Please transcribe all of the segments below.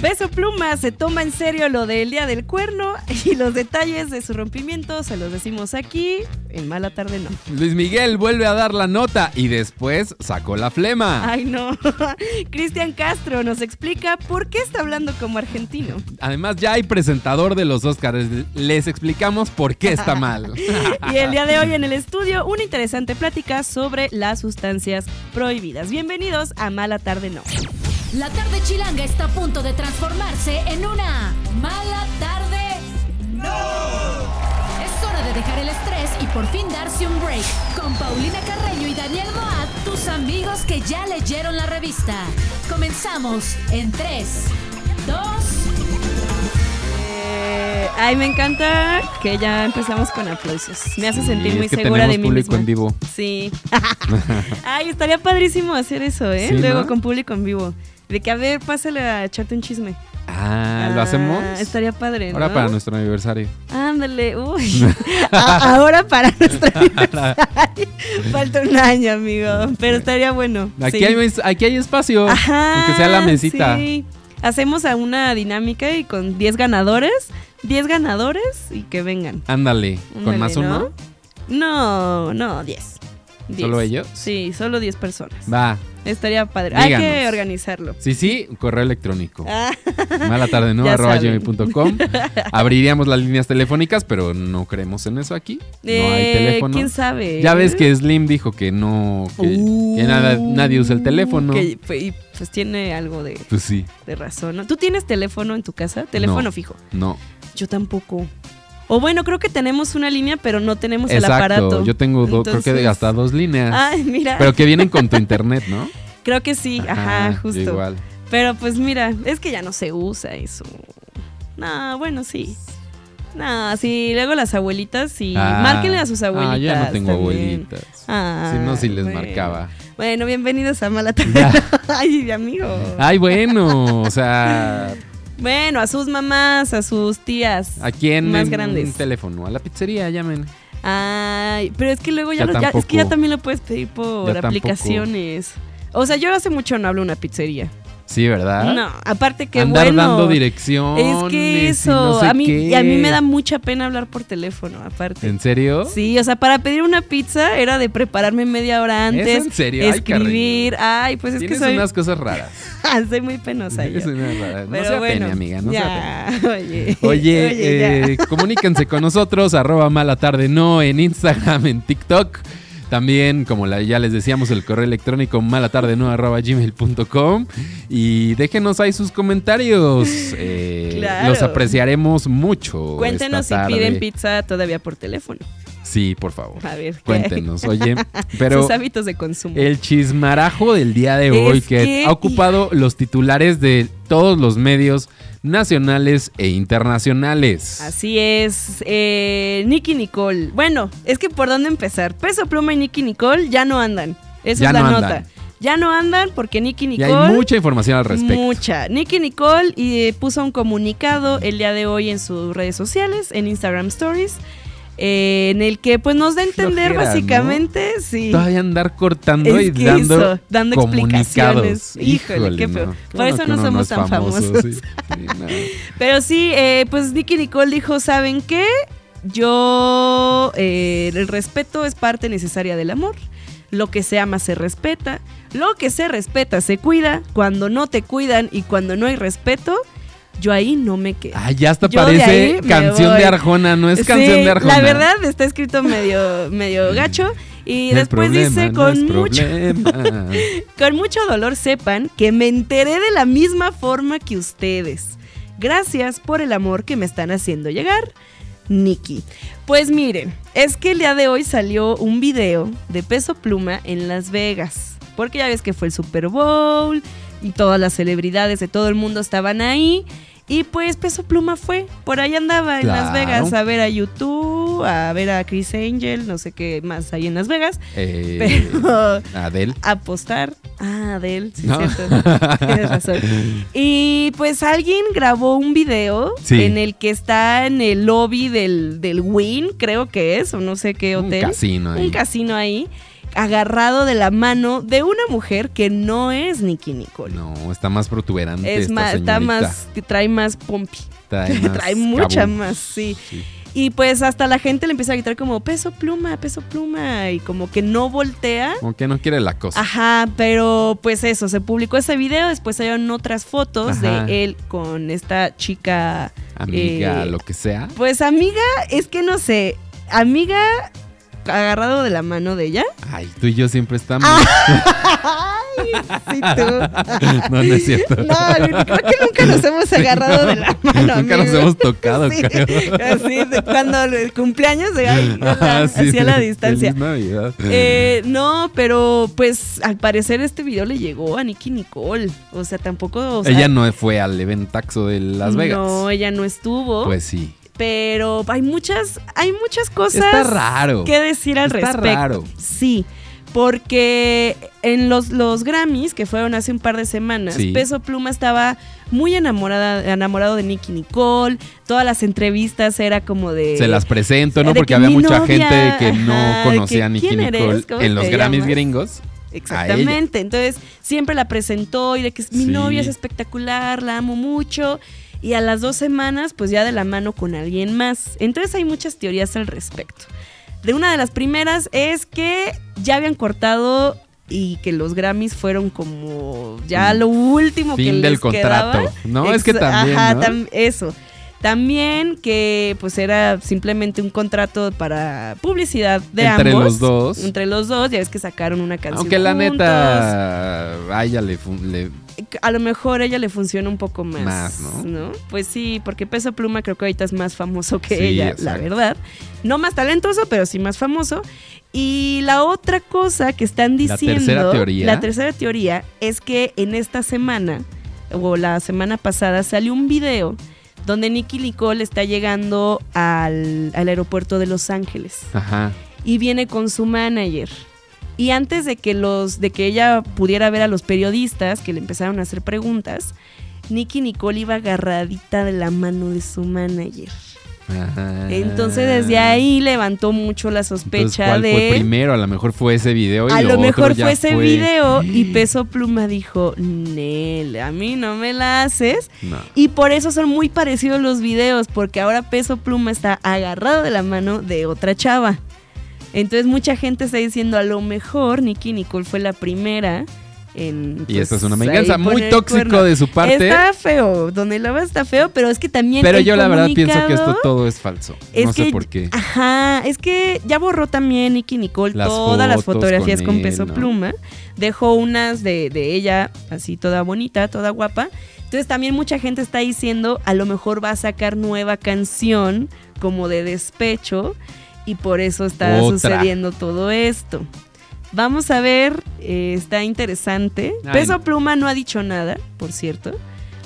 Peso Pluma se toma en serio lo del día del cuerno y los detalles de su rompimiento se los decimos aquí en Mala Tarde No. Luis Miguel vuelve a dar la nota y después sacó la flema. Ay, no. Cristian Castro nos explica por qué está hablando como argentino. Además, ya hay presentador de los Oscars. Les explicamos por qué está mal. y el día de hoy en el estudio, una interesante plática sobre las sustancias prohibidas. Bienvenidos a Mala Tarde No. La tarde chilanga está a punto de transformarse en una mala tarde. ¡No! Es hora de dejar el estrés y por fin darse un break. Con Paulina Carreño y Daniel Moat, tus amigos que ya leyeron la revista. Comenzamos en 3, 2, eh, ay, me encanta que ya empezamos con aplausos. Me hace sentir Sí, muy es que segura de mí público misma. en vivo. Sí. ay, estaría padrísimo hacer eso, ¿eh? Sí, Luego ¿no? con público en vivo. De que, a ver, pásale a echarte un chisme. Ah, ¿lo hacemos? Estaría padre, ¿no? Ahora para nuestro aniversario. Ándale, uy. A- ahora para nuestro aniversario. Falta un año, amigo. Pero estaría bueno. Aquí, sí. hay, aquí hay espacio. Ajá, aunque sea la mesita. sí. Hacemos a una dinámica y con 10 ganadores. 10 ganadores y que vengan. Ándale. ¿Con Ándale, más ¿no? uno? No, no, 10. ¿Solo ellos? Sí, solo 10 personas. Va. Estaría padre. Hay que organizarlo. Sí, sí, correo electrónico. Ah, Mala tarde, ¿no? Arroba gmail.com. Abriríamos las líneas telefónicas, pero no creemos en eso aquí. no hay eh, teléfono. ¿Quién sabe? Ya ves que Slim dijo que no, que, que nada, Uh, nadie usa el teléfono. que- y pues tiene algo de, Pues sí, de razón. ¿no? ¿Tú tienes teléfono en tu casa? Teléfono No. fijo. no. Yo tampoco. O bueno, creo que tenemos una línea, pero no tenemos el aparato. Yo tengo do- creo que hasta dos líneas. Ay, mira. Pero que vienen con tu internet, ¿no? Creo que sí, ajá, justo. Igual. Pero pues mira, es que ya no se usa eso. No, bueno, sí. No, sí, luego las abuelitas, sí. Ah, Márquenle a sus abuelitas. Ah, ya no tengo también. abuelitas. Ah, si no, sí les bueno. marcaba. Bueno, bienvenidos a Mala. Ay, amigo. Ay, bueno, o sea, Bueno, a sus mamás, a sus tías. ¿a quién Más en grandes. un teléfono? A la pizzería, llamen. Ay, pero es que luego ya, Ya lo- ya- es que ya también lo puedes pedir por Ya tampoco. aplicaciones. O sea, yo hace mucho no hablo una pizzería. Sí, ¿verdad? No, aparte que Andar bueno. dando direcciones. Es que eso, no sé a mí qué. y a mí me da mucha pena hablar por teléfono, aparte. ¿En serio? Sí, o sea, para pedir una pizza era de prepararme media hora antes, ¿Es en serio? Ay, escribir. Ay, pues es que soy, unas cosas raras. soy muy penosa yo. Raras. No Pero sea bueno, pena, amiga. No sea pena. ya, oye. Oye, ya. eh, comuníquense con nosotros, arroba mala tarde no en Instagram, en TikTok. También, como la- ya les decíamos, el correo electrónico gmail.com. Y déjenos ahí sus comentarios. eh, Claro. Los apreciaremos mucho. Cuéntenos si piden pizza todavía por teléfono. Sí, por favor. A ver, ¿qué? Cuéntenos. Oye, pero sus hábitos de consumo. el chismarajo del día de hoy Es que, que- ha ocupado los titulares de todos los medios nacionales e internacionales. Así es, eh, Nicky Nicole. Bueno, es que por dónde empezar. Peso Pluma y Nicky Nicole ya no andan. Esa Ya es la no nota. andan. Ya no andan porque Nicky Y Nicole. hay mucha información al respecto. Mucha. Nicky Nicole y, puso un comunicado el día de hoy en sus redes sociales, en Instagram Stories, eh, en el que pues nos da a entender Flojera, ¿no? básicamente, sí. Todavía andar cortando Es y dando, eso, dando comunicados. explicaciones. Híjole, qué feo. Por bueno eso no somos tan famoso, famosos. sí. Sí, no. Pero sí, eh, pues Nicky Nicole dijo, ¿saben qué? Yo, eh, el respeto es parte necesaria del amor. Lo que se ama se respeta. Lo que se respeta se cuida. Cuando no te cuidan y cuando no hay respeto, yo ahí no me quedo. Ay, ya hasta Yo parece canción de Arjona, no es Sí, canción de Arjona. La verdad está escrito medio, medio gacho. Y después problema dice con mucho, con mucho dolor sepan que me enteré de la misma forma que ustedes. Gracias por el amor que me están haciendo llegar, Nikki. Pues miren, es que el día de hoy salió un video de Peso Pluma en Las Vegas. Porque ya ves que fue el Super Bowl y todas las celebridades de todo el mundo estaban ahí. Y pues Peso Pluma fue, por ahí andaba en Las. Vegas a ver a YouTube, a ver a Chris Angel, no sé qué más hay en Las Vegas. Eh, Pero Adele. apostar. Ah, Adele, sí, No. cierto. Tienes razón. Y pues alguien grabó un video Sí. en el que está en el lobby del, del Win, creo que es, o no sé qué Un hotel. casino ahí. Un casino ahí. Agarrado de la mano de una mujer que no es Nicky Nicole. No, está más protuberante. es esta más, está más, trae más pompi. Trae, más trae mucha más, sí. Sí. Y pues hasta la gente le empieza a gritar como peso pluma, peso pluma. Y como que no voltea. Como que no quiere la cosa. Ajá, pero pues eso, se publicó ese video, después salieron otras fotos Ajá. de él con esta chica. Amiga, eh, lo que sea. Pues amiga, es que no sé, amiga agarrado de la mano de ella. Ay, tú y yo siempre estamos. Ay, sí, tú. no, no es cierto. No, creo que nunca nos hemos agarrado de la mano. Nunca nos hemos tocado, Sí, creo. Así, cuando el cumpleaños de ay, Ajá, sí. hacia la distancia. Navidad. Eh, no, pero pues al parecer este video le llegó a Nicky Nicole. O sea, tampoco. o sea, Ella no fue al eventaxo de Las Vegas. No, ella no estuvo. Pues sí. Pero hay muchas, hay muchas cosas Está raro. que decir al Está respecto. raro. Sí. Porque en los, los Grammys, que fueron hace un par de semanas, Sí. Peso Pluma estaba muy enamorada, enamorado de Nicky Nicole. Todas las entrevistas era como de. Se las presento, ¿no? Porque que había mucha novia, gente que no ajá, conocía que, a Nicky. Nicole ¿Cómo en los Grammys llamas? gringos. Exactamente. Entonces, siempre la presentó y de que mi Sí. novia es espectacular, la amo mucho. Y a las dos semanas, pues ya de la mano con alguien más. Entonces hay muchas teorías al respecto. De una de las primeras es que ya habían cortado y que los Grammys fueron como ya lo último que Mm. Fin les del contrato. No, es que también, Ajá, ¿no? tam- eso. También que pues era simplemente un contrato para publicidad de Entre ambos. los dos. Entre los dos, ya ves que sacaron una canción. Aunque la juntos. neta, a ella le, A lo mejor a ella le funciona un poco más. Más, ¿no? Pues sí, porque Peso Pluma creo que ahorita es más famoso que Sí, ella, la verdad. No más talentoso, pero sí más famoso. Y la otra cosa que están La diciendo. tercera teoría. La tercera teoría es que en esta semana, o la semana pasada, salió un video donde Nicky Nicole está llegando al, al aeropuerto de Los Ángeles Ajá. y viene con su manager. Y antes de que los de que ella pudiera ver a los periodisas que le empezaron a hacer preguntas, Nicky Nicole iba agarradita de la mano de su manager. Ajá. Entonces desde ahí levantó mucho la Entonces, sospecha ¿cuál de fue primero? A lo mejor fue ese video y a lo lo mejor fue ese video y Peso Pluma dijo, Nel, a mí no me la haces. No. Y por eso son muy parecidos los videos, porque ahora Peso Pluma está agarrado de la mano de otra chava. Entonces mucha gente está diciendo, a lo mejor Nicky Nicole fue la primera en... Y esta es una pues, venganza muy tóxico de su parte. Está feo, donde la va está feo, pero es que también... pero yo la verdad pienso que esto todo es falso. es no sé que- por qué. Ajá, es que ya borró también Nicky Nicole Las todas las fotografías con peso ¿no? pluma. Dejó unas de, de ella así toda bonita, toda guapa. Entonces también mucha gente está diciendo, a lo mejor va a sacar nueva canción como de despecho y por eso está Otra. sucediendo todo esto. Vamos a ver, eh, está interesante. Ay. Peso Pluma no ha dicho nada, por cierto.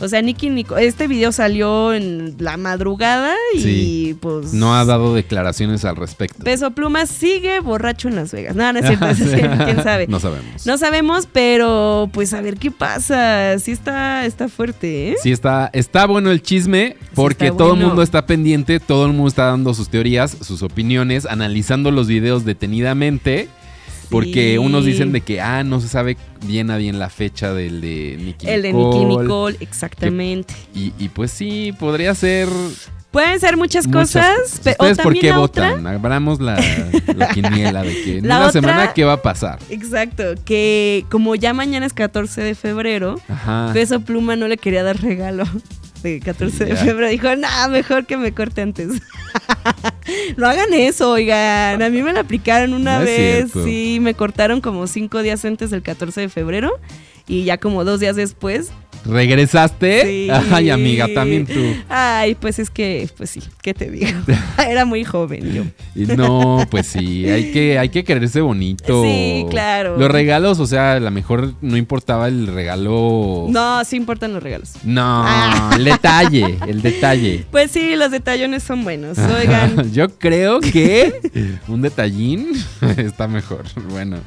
O sea, Nicky Nicole, este video salió en la madrugada y Sí. pues... No ha dado declaraciones al respecto. Peso Pluma sigue borracho en Las Vegas. No, no es cierto, sí, quién sabe. No sabemos. No sabemos, pero pues a ver qué pasa. Sí está, está fuerte, ¿eh? Sí, está, está bueno el chisme porque todo el mundo está pendiente, todo el mundo está dando sus teorías, sus opiniones, analizando los videos detenidamente. Porque unos dicen de que, ah, no se sabe bien a bien la fecha del de Nicky El de Nicole. Nicky Nicole, exactamente. Y, y pues sí, podría ser Pueden ser muchas, muchas cosas. pe- o ¿Ustedes por qué otra- votan? Abramos la, la quiniela de que en La una otra- semana qué va a pasar. Exacto, que como ya mañana es 14 de febrero, Ajá. Peso Pluma no le quería dar regalo de 14 de febrero. Dijo, nah, mejor que me corte antes. no hagan eso, oigan. A mí me la aplicaron una No vez. Sí, me cortaron como cinco días antes del 14 de febrero. Y ya como dos días después. ¿Regresaste? Sí. Ay, amiga, también tú. Ay, pues es que, pues sí, ¿qué te digo? Era muy joven yo. No, pues sí, hay que, hay que quererse bonito. Sí, claro. Los regalos, o sea, a lo mejor no importaba el regalo. No, sí importan los regalos. No, Ah. el detalle, el detalle. Pues sí, los detallones son buenos. Oigan, Yo creo que un detallín está mejor. Bueno,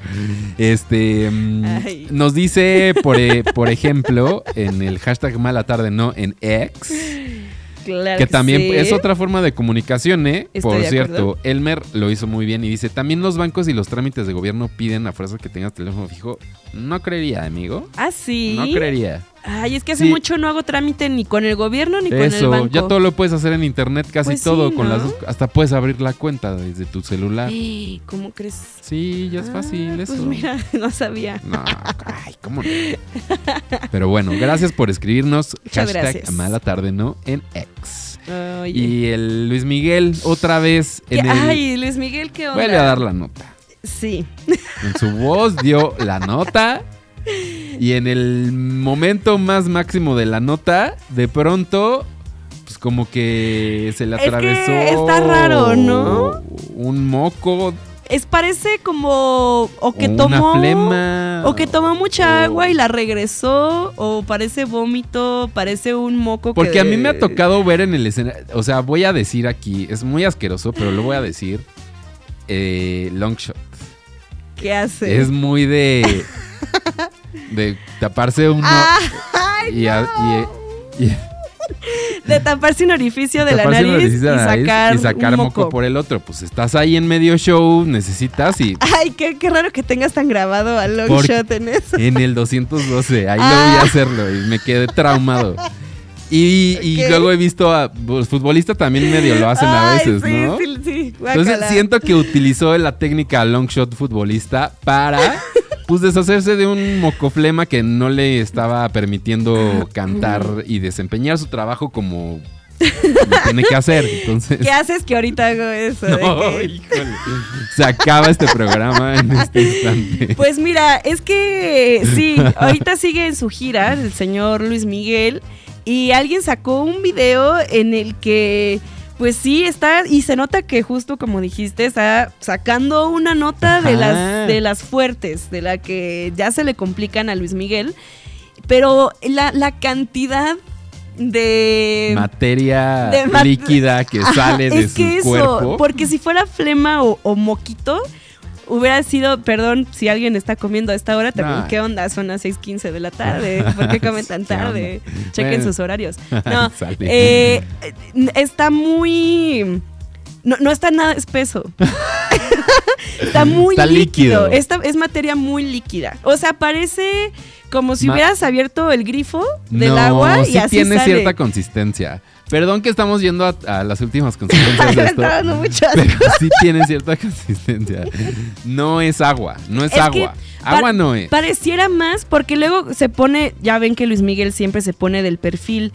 este mm, Ay. nos dice, por, e- por ejemplo, en el hashtag mala tarde no en X, Claro que también sí. es otra forma de comunicación, ¿eh? Estoy Por cierto. Elmer lo hizo muy bien y dice, también los bancos y los trámites de gobierno piden a fuerza que tengas teléfono fijo. No creería, amigo. Ah, sí. No creería. Ay, es que hace Sí. mucho no hago trámite ni con el gobierno ni con el Eso, banco. ya todo lo puedes hacer en internet, casi Pues sí, todo. con las hasta puedes abrir la cuenta desde tu celular. Ey, ¿Cómo crees? Sí, ya es fácil Ah, eso. Pues mira, no sabía. No, ay, ¿cómo no? Pero bueno, gracias por escribirnos. Muchas hashtag gracias. mala tarde, ¿no? En X. Y el Luis Miguel, otra vez ¿Qué- en el. Ay, Luis Miguel, ¿qué onda? Vuelve a dar la nota. Sí. En su voz dio la nota. Y en el momento más máximo de la nota, de pronto, pues como que se le Es que atravesó. está raro, ¿no? Un moco. Es parece como o que o tomó Una flema. o que tomó mucha o- agua y la regresó o parece vómito, parece un moco que Porque a mí me ha tocado ver en el escenario. O sea, voy a decir aquí, es muy asqueroso, pero lo voy a decir. Eh, long shot. ¿Qué hace? Es muy de. De taparse uno. Ay, y, a- y- y- de taparse un orificio de la un nariz, orificio de la y, nariz sacar y sacar un moco. moco. por el otro. Pues estás ahí en medio show, necesitas y. Ay, qué, qué raro que tengas tan grabado a long shot en eso. En el 212, ahí lo Ah. voy a hacerlo y me quedé traumado. Y, y luego he visto a los futbolistas también medio lo hacen a veces, sí, ¿no? Sí, sí, Entonces siento que utilizó la técnica long shot futbolista para pues deshacerse de un mocoflema que no le estaba permitiendo cantar y desempeñar su trabajo como lo tiene que hacer. Entonces, ¿Qué haces que ahorita hago eso? No, híjole. se acaba este programa en este instante. Pues mira, es que sí, ahorita sigue en su gira el señor Luis Miguel y alguien sacó un video en el que pues sí está y se nota que justo como dijiste está sacando una nota de las de las fuertes, de la que ya se le complican a Luis Miguel, pero la, la cantidad de Materia de mat- líquida que Ajá, sale de es su que eso, cuerpo. Porque si fuera flema o, o moquito, hubiera sido, perdón, si alguien está comiendo a esta hora, también, No. ¿qué onda? Son las 6.15 de la tarde. ¿Por qué comen tan tarde? Chequen Bueno. sus horarios. No, eh, está muy... No, no está nada espeso. está muy Está líquido. líquido. Esta es materia muy líquida. O sea, parece como si Ma- hubieras abierto el grifo del no, agua y sí así tiene sale. cierta consistencia. Perdón que estamos yendo a, a las últimas consecuencias de esto. Pero sí tiene cierta consistencia. No es agua, no es, agua. Agua no es. Pareciera más porque luego se pone, ya ven que Luis Miguel siempre se pone del perfil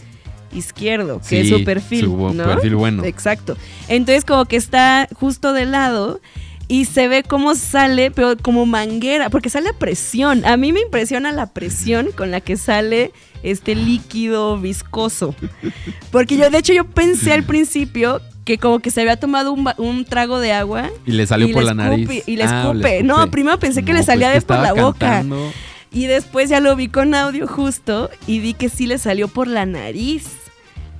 izquierdo, que es su perfil, su ¿no? perfil bueno. Exacto. Entonces como que está justo de lado y se ve cómo sale, pero como manguera, porque sale a presión. A mí me impresiona la presión con la que sale este líquido viscoso. Porque yo, de hecho, yo pensé al principio que como que se había tomado un, un trago de agua Y le salió y por la nariz. Y le Ah, escupe. No, primero pensé que No, le salía pues de por la boca. cantando. Y después ya lo vi con audio justo y vi que sí le salió por la nariz.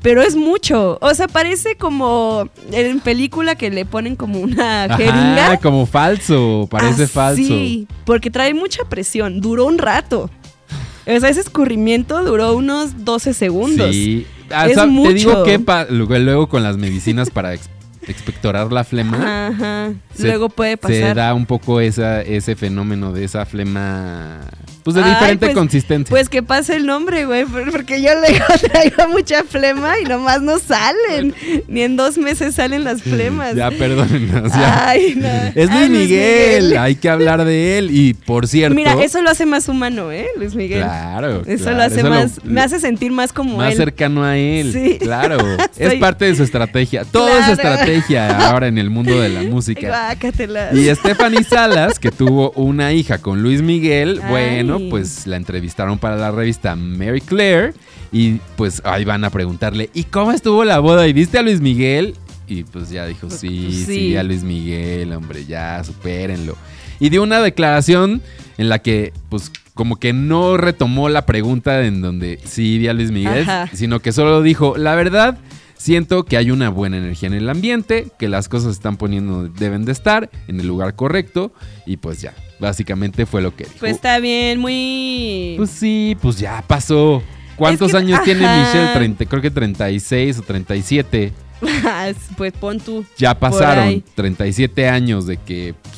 Pero es mucho. O sea, parece como en película que le ponen como una Ajá, jeringa. como falso, parece Así, falso. porque trae mucha presión. Duró un rato. O sea, ese escurrimiento duró unos 12 segundos. Sí. Ah, Es sab- Te mucho. digo que luego, luego con las medicinas para expectorar la flema, Ajá. Se- Luego puede se pasar. da un poco esa, ese fenómeno de esa flema, pues de Ay, diferente pues- consistencia. Pues que pase el nombre, güey, por- porque yo luego traigo mucha flema y nomás no salen. Ni en dos meses salen las flemas. ya, perdónenos. ya. Ay, no. Es Ay, Luis Miguel, hay que hablar de él. Y por cierto. Mira, eso lo hace más humano, ¿eh, Luis Miguel? Claro. Eso claro, lo hace eso más, me hace sentir más como más él. cercano a él. Sí. Claro. es parte de su estrategia. Todo es Claro. Estrategia ahora en el mundo de la música. Guácatelas. Y Stephanie Salas, que tuvo una hija con Luis Miguel, Ay. bueno, pues la entrevistaron para la revista Mary Claire. Y pues ahí van a preguntarle, ¿y cómo estuvo la boda? ¿Y viste a Luis Miguel? Y pues ya dijo, sí, sí, sí. a Luis Miguel, hombre, ya, supérenlo. Y dio una declaración en la que, pues, como que no retomó la pregunta en donde sí vi a Luis Miguel, Ajá. sino que solo dijo, la verdad, siento que hay una buena energía en el ambiente, que las cosas se están poniendo donde deben de estar, en el lugar correcto, y pues ya, básicamente fue lo que dijo. Pues está bien, muy... Pues sí, pues ya pasó. ¿Cuántos Es que- años tiene. Michelle? 30, creo que 36 o 37. pues pon tú. Ya pasaron ahí. 37 años de que pues,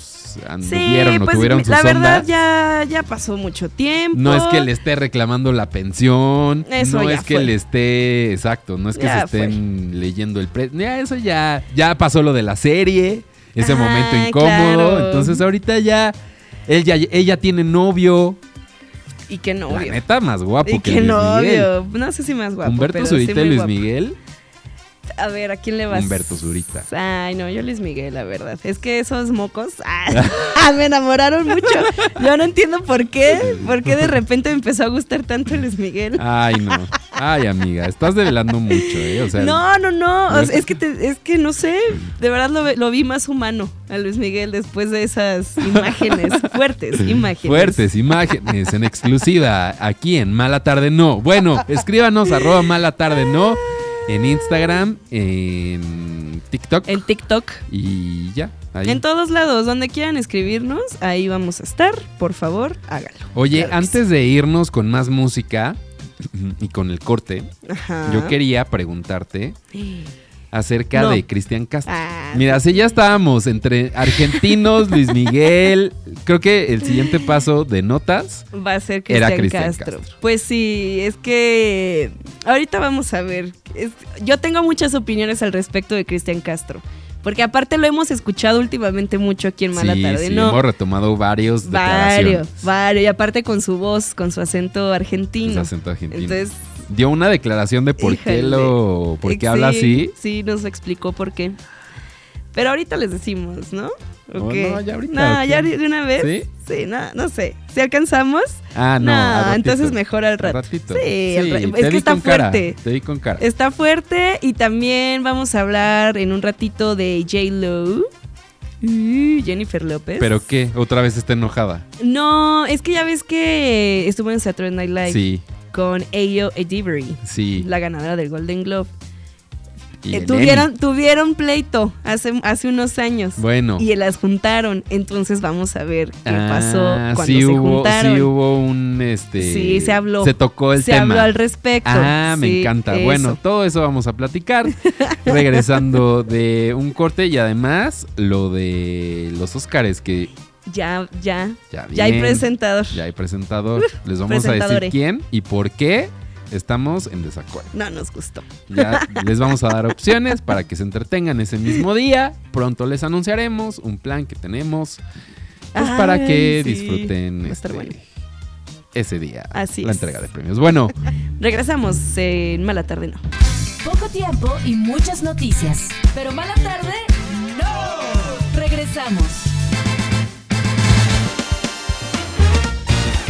anduvieron Sí, o pues tuvieron sus la verdad ondas. ya, ya pasó mucho tiempo. No es que le esté reclamando la pensión. Eso no ya es que fue. le esté. Exacto. No es que Ya se estén leyendo el pre. Ya, eso ya. Ya pasó lo de la serie. Ese Ah, momento incómodo. claro. Entonces ahorita ya. Él ya, ella tiene novio. Y que La novio. neta, más guapo y que que Luis Miguel. novio. No sé si más guapo. Humberto pero Zurita sí y Luis guapo. Miguel. A ver, ¿a quién le vas? Humberto Zurita. Ay, no, yo Luis Miguel, la verdad. Es que esos mocos ah, me enamoraron mucho. Yo no entiendo por qué. ¿Por qué de repente me empezó a gustar tanto Luis Miguel? Ay, no. Ay, amiga. Estás develando mucho, ¿eh? O sea. no, no, no. o es- sea, es, que te- es que no sé. De verdad lo, lo vi más humano a Luis Miguel después de esas imágenes. fuertes imágenes. Fuertes imágenes en exclusiva aquí en Mala Tarde No. Bueno, escríbanos arroba Mala Tarde No en Instagram, en TikTok En TikTok. y ya. Ahí. En todos lados, donde quieran escribirnos, ahí vamos a estar. Por favor, hágalo. Oye, Claro antes de irnos con más música y con el corte, Ajá. yo quería preguntarte acerca No. de Cristian Castro. Ah, Mira, si ya estábamos entre argentinos, Luis Miguel, creo que el siguiente paso de notas Va a ser Cristian Castro. Castro. Pues sí, es que ahorita vamos a ver. Es- yo tengo muchas opiniones al respecto de Cristian Castro. Porque aparte lo hemos escuchado últimamente mucho aquí en Mala sí, Tarde, sí, ¿no? hemos retomado varios Varios, varios. Y aparte con su voz, con su acento argentino. Su acento argentino. Entonces, Dio una declaración de por qué lo, por qué eh, habla sí, así. Sí, nos explicó por qué. Pero ahorita les decimos, ¿no? ¿O No, qué? no, ya ahorita, No, ¿o qué? ya de una vez. ¿Sí? Sí, no, no sé. Si alcanzamos. Ah, no. ratito, entonces mejor al al rato. ratito. Sí, al ra- es que está cara, fuerte. te vi con cara. Está fuerte y también vamos a hablar en un ratito de J. Lo. Uh, Jennifer López. ¿Pero qué? ¿Otra vez está enojada? No, es que ya ves que estuvo en Saturday Night Live Sí, con Ayo Edebiri, sí. la ganadora del Golden Globe. Y Eh, tuvieron, tuvieron pleito hace, hace unos años. Bueno. Y las juntaron. Entonces vamos a ver qué pasó Ah, cuando sí se hubo, juntaron. Sí hubo un, este... Sí, se habló. Se tocó el se tema. habló al respecto. Ah, me Sí, encanta. eso. Bueno, todo eso vamos a platicar. regresando de un corte y además lo de los Óscares que Ya, ya. ya, Ya hay presentador. Ya hay presentador. Les vamos a decir quién y por qué estamos en desacuerdo. No nos gustó. Ya les vamos a dar opciones para que se entretengan ese mismo día. Pronto les anunciaremos un plan que tenemos pues, para que sí. disfruten este, bueno. ese día. Así la es. entrega de premios. Bueno, Regresamos en Mala Tarde, no. Poco tiempo y muchas noticias. Pero mala tarde, no. Regresamos.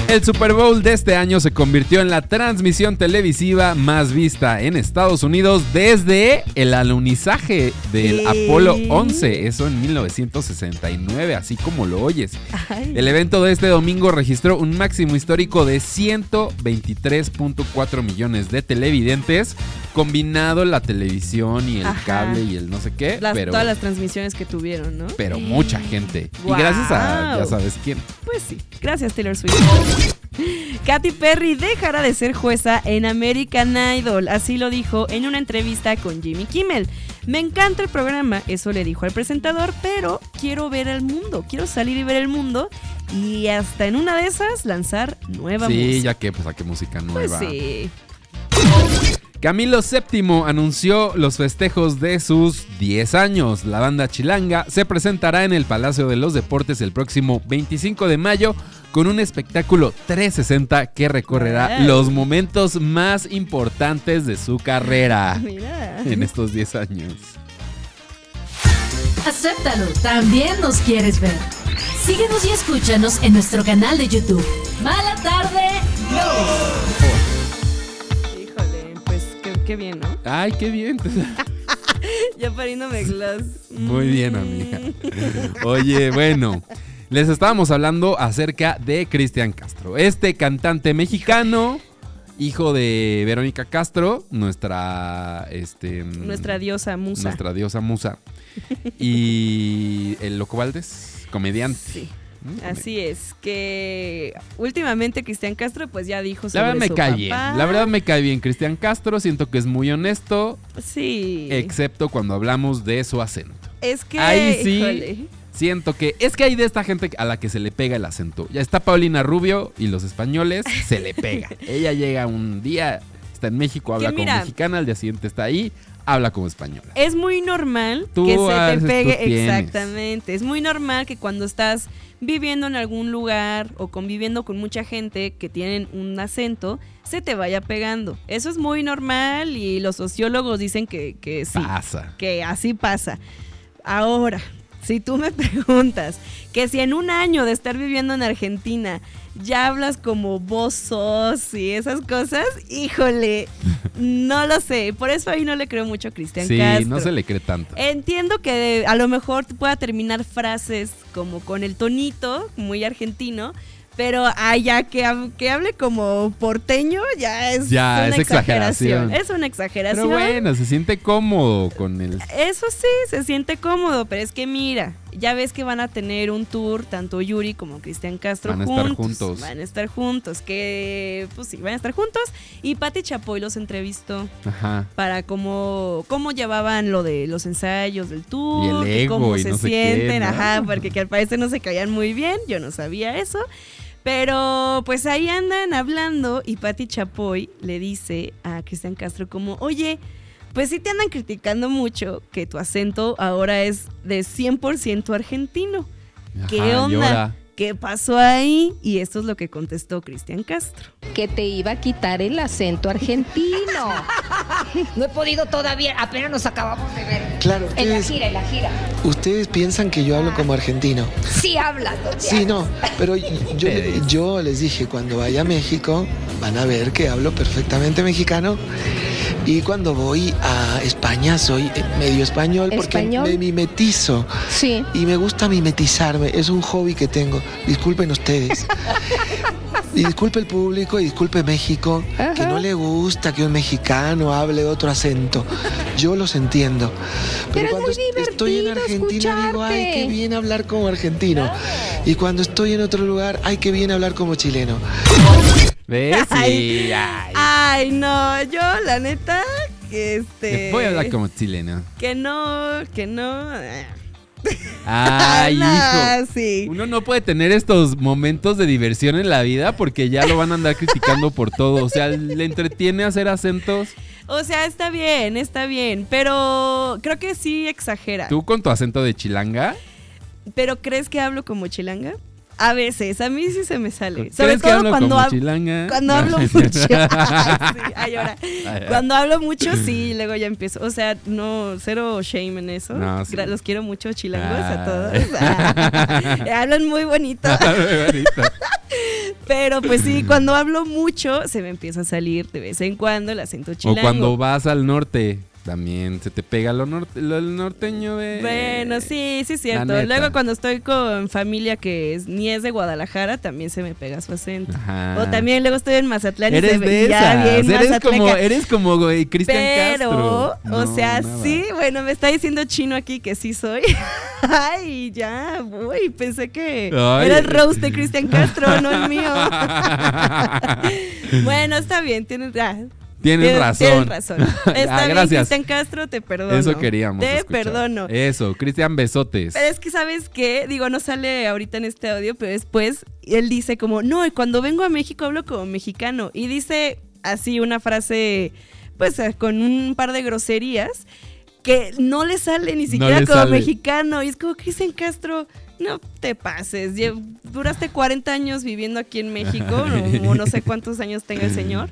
El Super Bowl de este año se convirtió en la transmisión televisiva más vista en Estados Unidos desde el alunizaje del ¿Qué? Apolo 11, eso en 1969, así como lo oyes. Ay. El evento de este domingo registró un máximo histórico de 123.4 millones de televidentes, combinado la televisión y el Ajá. cable y el no sé qué, Las- pero, todas las transmisiones que tuvieron, ¿no? pero mucha gente. Y gracias a ya sabes quién. Pues sí, gracias Taylor Swift. Katy Perry dejará de ser jueza en American Idol, así lo dijo en una entrevista con Jimmy Kimmel. Me encanta el programa, eso le dijo al presentador, pero quiero ver el mundo, quiero salir y ver el mundo y hasta en una de esas lanzar nueva Sí, música. ya que pues a qué música Pues nueva. sí. Camilo VII anunció los festejos de sus 10 años. La banda Chilanga se presentará en el Palacio de los Deportes el próximo 25 de mayo con un espectáculo 360 que recorrerá los momentos más importantes de su carrera Mira. en estos 10 años. Acéptalo, también nos quieres ver. Síguenos y escúchanos en nuestro canal de YouTube. Mala tarde, no. Qué, qué bien, ¿no? Ay, qué bien. Ya pariéndome gloss. Muy bien, amiga. Oye, bueno, les estábamos hablando acerca de Cristian Castro, este cantante mexicano, hijo de Verónica Castro, nuestra, este, Nuestra diosa musa. nuestra diosa musa, y el Loco Valdés, comediante. Sí. Mm, Así es, que últimamente Cristian Castro pues ya dijo La verdad me su cae papá. bien. La verdad me cae bien Cristian Castro. Siento que es muy honesto, Sí. excepto cuando hablamos de su acento. es que Ahí sí. híjole. Siento que es que hay de esta gente a la que se le pega el acento. Ya está Paulina Rubio y los españoles se le pega. Ella llega un día, está en México, habla como mira- mexicana, al día siguiente está ahí, habla como española. Es muy normal Tú que se te pegue exactamente. Es muy normal que cuando estás viviendo en algún lugar o conviviendo con mucha gente que tienen un acento, se te vaya pegando. Eso es muy normal y los sociólogos dicen que, que sí. Pasa. que así pasa. Ahora, si tú me preguntas que si en un año de estar viviendo en Argentina ya hablas como vos sos y esas cosas, híjole, no lo sé. Por eso ahí no le creo mucho a Cristian Sí, Castro. no se le cree tanto. Entiendo que a lo mejor pueda terminar frases como con el tonito, muy argentino, pero ah, ya que, que hable como porteño ya es Ya, una es exageración. Es una exageración. Pero bueno, se siente cómodo con el... Eso sí, se siente cómodo, pero es que mira, ya ves que van a tener un tour, tanto Yuri como Cristian Castro Van a juntos. estar juntos. Van a estar juntos, que pues sí, van a estar juntos. Y Patti Chapoy los entrevistó Ajá. para cómo, cómo llevaban lo de los ensayos del tour, Y el ego cómo y se no sé qué, sienten, ¿no? ajá, porque que al parecer no se caían muy bien, yo no sabía eso. Pero pues ahí andan hablando y Patti Chapoy le dice a Cristian Castro como, oye, pues sí te andan criticando mucho que tu acento ahora es de 100% argentino. ¿Qué onda? llora. ¿Qué pasó ahí? Y esto es lo que contestó Cristian Castro. que te iba a quitar el acento argentino. No he podido todavía, apenas nos acabamos de ver. Claro, En la ustedes, gira, en la gira. ustedes piensan que yo hablo como argentino. Sí hablas, Sí, no, pero yo, yo les dije, cuando vaya a México, van a ver que hablo perfectamente mexicano. Y cuando voy a España, soy medio español porque ¿Español? me mimetizo. Sí. Y me gusta mimetizarme, es un hobby que tengo. Disculpen ustedes. Y disculpe el público y disculpe México, que no le gusta que un mexicano hable otro acento. Yo los entiendo. Pero, Pero es cuando muy est- estoy en Argentina digo, ay, qué escucharte". bien hablar como argentino. Y cuando estoy en otro lugar, ay, qué bien hablar como chileno. ¿Ves? Ay. ay. Ay, no, yo la neta, que este... Voy a hablar como chileno. Que no, que no. Ay, Nah, hijo. sí. Uno no puede tener estos momentos de diversión en la vida porque ya lo van a andar criticando por todo. O sea, le entretiene hacer acentos. O sea, está bien, está bien, pero creo que sí exagera. Tú con tu acento de chilanga. ¿Pero crees que hablo como chilanga? A veces, a mí sí se me sale. ¿Crees Sobre todo hablo cuando, hab- cuando hablo mucho. Ay, sí, ay, ahora. Ay, Cuando hablo mucho, sí, luego ya empiezo. O sea, no, cero shame en eso. No, sí. Gra- Los quiero mucho, chilangos, a Ay. todos. Ah, hablan muy bonito. Muy bonito. Pero pues sí, cuando hablo mucho, se me empieza a salir de vez en cuando el acento O chilango. cuando vas al norte, también se te pega lo, norte, lo norteño de... Bueno, sí, sí es cierto. Luego cuando estoy con familia que es, ni es de Guadalajara, también se me pega su acento. Ajá. O también luego estoy en Mazatlán y se Eres de ya bien Eres como, eres como güey, Cristian Pero, Castro. o No, sea, nada. sí, bueno, me está diciendo chino aquí que sí soy. Ay, ya, voy, pensé que Ay. era el roast de Cristian Castro, no el mío. bueno, está bien, tienes, ah, Tienes tienes- razón. Tienes razón. Está Ah, bien, gracias. Cristian Castro, te perdono. Eso queríamos. Te escuchar. perdono. Eso, Cristian Besotes. Pero es que, ¿sabes qué? Digo, no sale ahorita en este audio, pero después él dice como, no, y cuando vengo a México hablo como mexicano. Y dice así una frase, pues eh, con un par de groserías, que no le sale ni siquiera como sale. mexicano. Y es como, Cristian Castro, no te pases. Duraste 40 años viviendo aquí en México, o no sé cuántos años tenga el señor.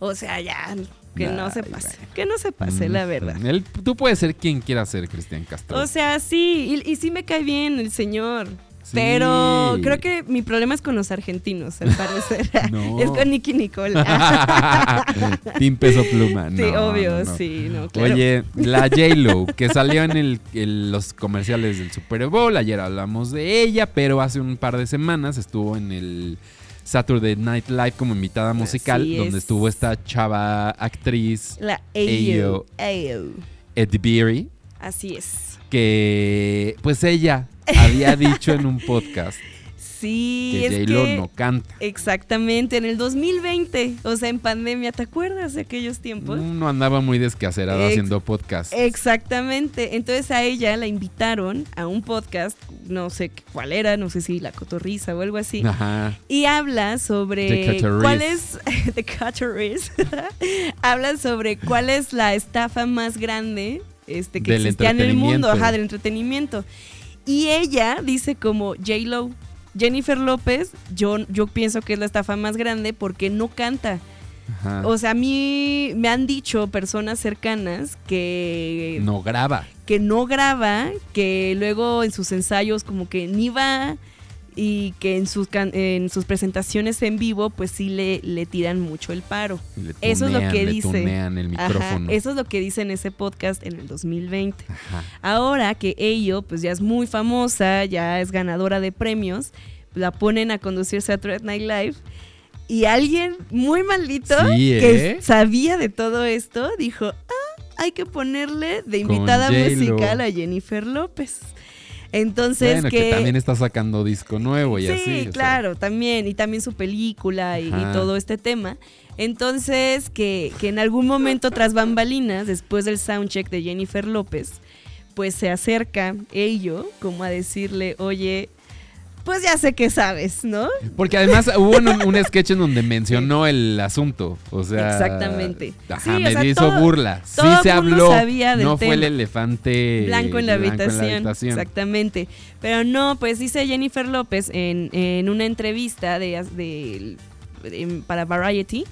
O sea, ya, que no se pase. Que no se pase, la verdad. Él- tú puedes ser quien quiera ser Cristian Castro. O sea, sí, y, y sí me cae bien el señor. Sí. Pero creo que mi problema es con los argentinos, al parecer. No. Es con Nicky Nicole. Team Peso Pluma. sí, No, obvio, no, no. sí, no, claro. Oye, la J-Lo, que salió en el- el- los comerciales del Super Bowl, ayer hablamos de ella, pero hace un par de semanas estuvo en el Saturday Night Live como invitada musical, donde es. estuvo esta chava actriz, La Ayo. Ayo. Ayo. Ed Beery, Así es. que pues ella había dicho en un podcast Sí, que es J-Lo que no canta. exactamente en el 2020, o sea, en pandemia, ¿te acuerdas de aquellos tiempos? No andaba muy descacerada Ex- haciendo podcast. Exactamente. Entonces a ella la invitaron a un podcast, no sé cuál era, no sé si La Cotorriza o algo así. Ajá. Y habla The sobre cuál es The Cotorriz. habla sobre cuál es la estafa más grande este, que Del existía en el mundo, ajá, del entretenimiento. Y ella dice como J Lo, Jennifer López, yo, yo pienso que es la estafa más grande porque no canta. Ajá. O sea, a mí me han dicho personas cercanas que no graba. que no graba, que luego en sus ensayos como que ni va y que en sus, can- en sus presentaciones en vivo pues sí le, le tiran mucho el paro. Eso es lo que le dice. el Ajá, micrófono. eso es lo que dice en ese podcast en el 2020. Ajá. Ahora que ello pues ya es muy famosa, ya es ganadora de premios, la ponen a conducir Saturday Night Live y alguien muy maldito Sí, que ¿eh? sabía de todo esto dijo, ah, hay que ponerle de invitada musical a Jennifer López. Entonces bueno, que... también está sacando disco nuevo y sí, así. sea. claro, también, y también su película y, y todo este tema. Entonces, que, que en algún momento tras bambalinas, después del soundcheck de Jennifer López, pues se acerca ello como a decirle, oye, pues ya sé que sabes, ¿no? Porque además hubo un, un sketch en donde mencionó el asunto. O sea. Exactamente. Ajá, Sí, o sea, hizo todo- burla. Sí todo se habló. sabía del no fue el elefante Blanco en la blanco habitación. habitación. Exactamente. Pero no, pues dice Jennifer López en, en una entrevista de, de- de- para Variety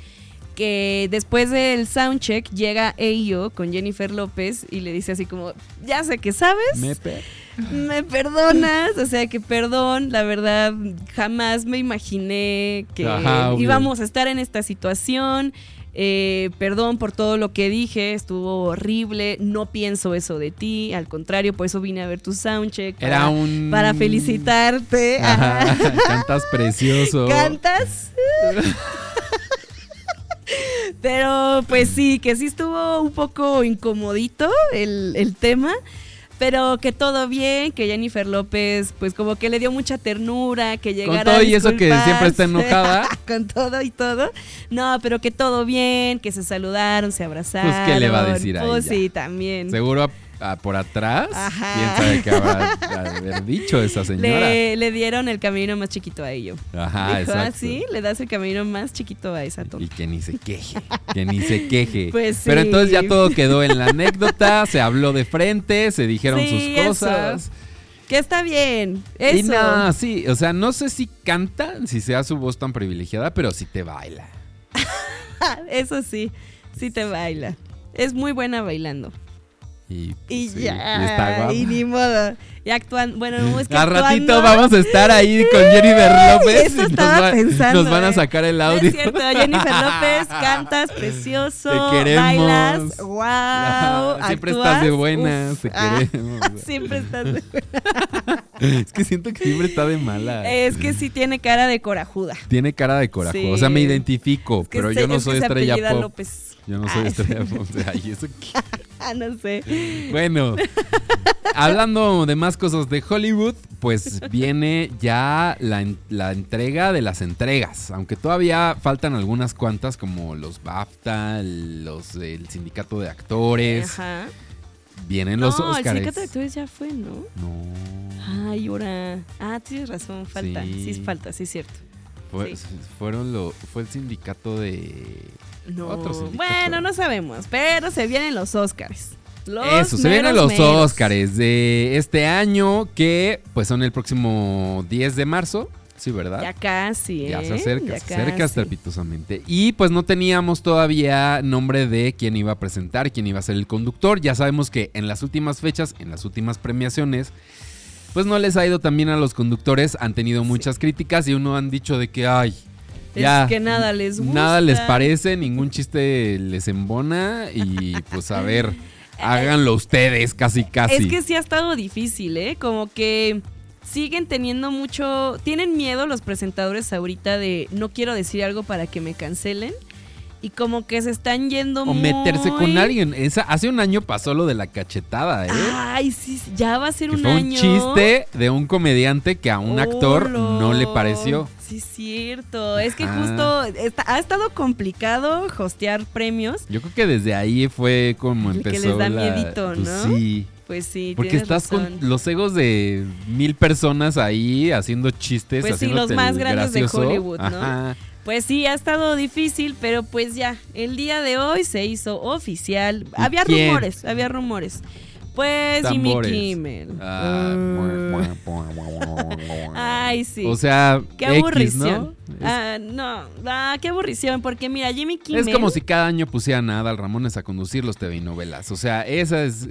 que después del soundcheck llega Ayo con Jennifer López y le dice así como, ya sé que sabes, Me pe- me perdonas, o sea que perdón, la verdad jamás me imaginé que Ajá, íbamos a estar en esta situación. eh, perdón por todo lo que dije, estuvo horrible, no pienso eso de ti, al contrario, por eso vine a ver tu soundcheck. Era un. para felicitarte. Ajá. Cantas precioso. ¿Cantas? Pero pues sí, que sí estuvo un poco incomodito el, el tema. Pero que todo bien, que Jennifer López, pues como que le dio mucha ternura, que llegara todo a y eso que siempre está enojada. Con todo y todo. No, pero que todo bien, que se saludaron, se abrazaron. Pues, ¿qué le va a decir a Pues ella? sí, también. Seguro a- a- por atrás. Ajá. ¿Quién sabe qué habrá haber dicho esa señora? Le, le dieron el camino más chiquito a ello. Ajá, Dijo, ah, exacto. sí, le das el camino más chiquito a esa tonta. Y que ni se queje, que ni se queje. Pues Pero sí. entonces ya todo quedó en la anécdota, se habló de frente, se dijeron Sí, sus eso. cosas. Que está bien. Eso. Y no, sí, o sea, no sé si canta, si sea su voz tan privilegiada, pero sí te baila. Eso sí, sí te baila. Es muy buena bailando. Y, Y sí, ya. y está. Y ni modo. Y actuando. Bueno, no, es que. A actuando- ratito vamos a estar ahí con Jennifer López eso nos, estaba va- pensando, nos van a eh. sacar el No audio. es cierto, Jennifer López, cantas precioso, Te queremos. bailas, wow, Ajá, Siempre estás de uf, te ah, queremos. siempre estás de Es que siento que siempre está de mala. Es que sí tiene cara de corajuda. Tiene cara de corajo. Sí. O sea, me identifico, Es que pero yo no soy estrella pop. López. Yo no soy Ay, estrella pop. O sea, ¿y eso qué? Ah, no sé. Bueno, hablando de más cosas de Hollywood, pues viene ya la, la entrega de las entregas. Aunque todavía faltan algunas cuantas, como los BAFTA, los del sindicato de actores. Ajá. Vienen los no, el Oscars. sindicato de actores ya fue, ¿no? No. Ay, ahora. Ah, tienes razón, falta. Sí, Sí. falta, sí es cierto. Fue, Sí. fueron lo, fue el sindicato de. No. Otro sindicato. Bueno, no sabemos, pero se vienen los Oscars. Los Eso, se vienen los meros. Oscars de este año que pues son el próximo 10 de marzo. Sí, ¿verdad? Ya casi, ¿eh? Ya se acerca, Ya se acerca estrepitosamente. Y pues no teníamos todavía nombre de quién iba a presentar, quién iba a ser el conductor. Ya sabemos que en las últimas fechas, en las últimas premiaciones, pues no les ha ido tan bien a los conductores. Han tenido muchas críticas y uno han dicho de que, ay, Es ya. que nada les gusta. Nada les parece, ningún chiste les embona y pues a ver, háganlo ustedes casi casi. Es que sí ha estado difícil, ¿eh? Como que siguen teniendo mucho... Tienen miedo los presentadores ahorita de no quiero decir algo para que me cancelen. Y como que se están yendo o meterse con alguien. Esa, hace un año pasó lo de la cachetada, ¿eh? Ay, sí, ya va a ser que un fue un año. chiste de un comediante que a un Oh, actor no le pareció. Sí, es cierto. Es que Ajá. justo está- ha estado complicado hostear premios. Yo creo que desde ahí fue como Que empezó. les da la- miedito, pues ¿no? sí. Pues sí, Porque estás razón. con los egos de mil personas ahí haciendo chistes. Pues sí, los más grandes de. Hollywood, ¿no? Ajá. Pues sí, ha estado difícil, pero pues ya, el día de hoy se hizo oficial. ¿Y Había quién? rumores, había rumores. Pues Tambores. Jimmy Kimmel. Ah, Mm. Ay, sí. O sea, qué X, aburrición. ¿no? Ah, no, ah, qué aburrición, porque mira, Jimmy Kimmel. es como si cada año pusieran a Adal Ramones a conducir los TV novelas. O sea, esa es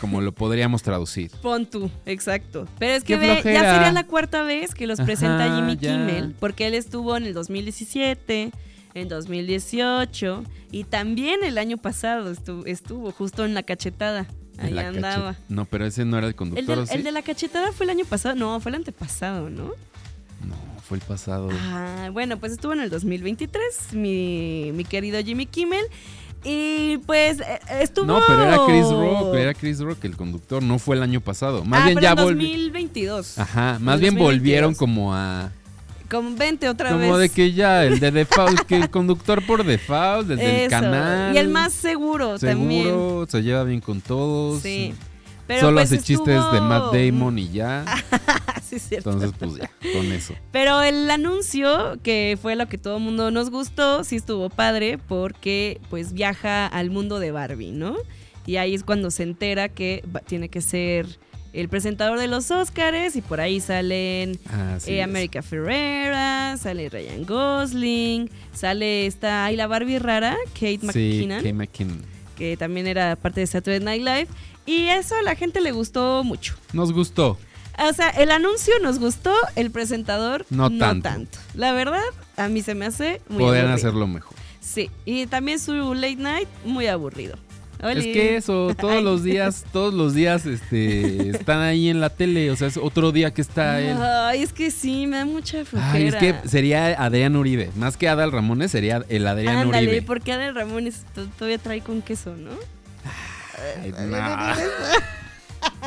como lo podríamos traducir. Pon tú, exacto. Pero es que ve, ya sería la cuarta vez que los presenta Jimmy ya. Kimmel, porque él estuvo en el 2017, en 2018 y también el año pasado estuvo, estuvo justo en la cachetada. Ahí La andaba. cachet- No, pero ese no era el conductor, ¿o sí? el de la cachetada fue el año pasado, no, fue el antepasado, ¿no? No, fue el pasado. Ah, bueno, pues estuvo en el 2023, mi, mi querido Jimmy Kimmel. Y pues eh, estuvo. No, pero era Chris Rock, era Chris Rock el conductor, no fue el año pasado. Más ah, bien pero ya en volvieron. 2022. Ajá, más en bien 2022. volvieron como a. Como 20 otra vez. Como de que ya, el de default, que el conductor por default, desde el Eso, canal. Y el más seguro, también. Seguro, se lleva bien con todos. Sí. Pero Solo pues hace chistes de Matt Damon y ya. sí, cierto. Entonces, pues ya, con eso. Pero el anuncio, que fue lo que todo el mundo nos gustó, sí estuvo padre porque pues viaja al mundo de Barbie, ¿no? Y ahí es cuando se entera que tiene que ser el presentador de los Oscars y por ahí salen eh. América Ferrera, sale Ryan Gosling, sale esta, ay, la Barbie rara, Kate Sí, McKinnon, Kate McKinnon. Que también era parte de Saturday Night Live. Y eso a la gente le gustó mucho. Nos gustó. O sea, el anuncio nos gustó, el presentador No no, tanto. tanto. La verdad, a mí se me hace muy Podrían aburrido. hacerlo mejor. Sí, y también su late night, muy aburrido. Oli. Es que eso, todos Ay. los días, todos los días este, están ahí en la tele. O sea, es otro día que está él. Ay, es que sí, me da mucha flojera. Ay, es que sería Adrián Uribe. Más que Adal Ramones, sería el Adrián Ándale, Uribe. porque Adel Ramones to- todavía trae con queso, ¿no? Ay, no.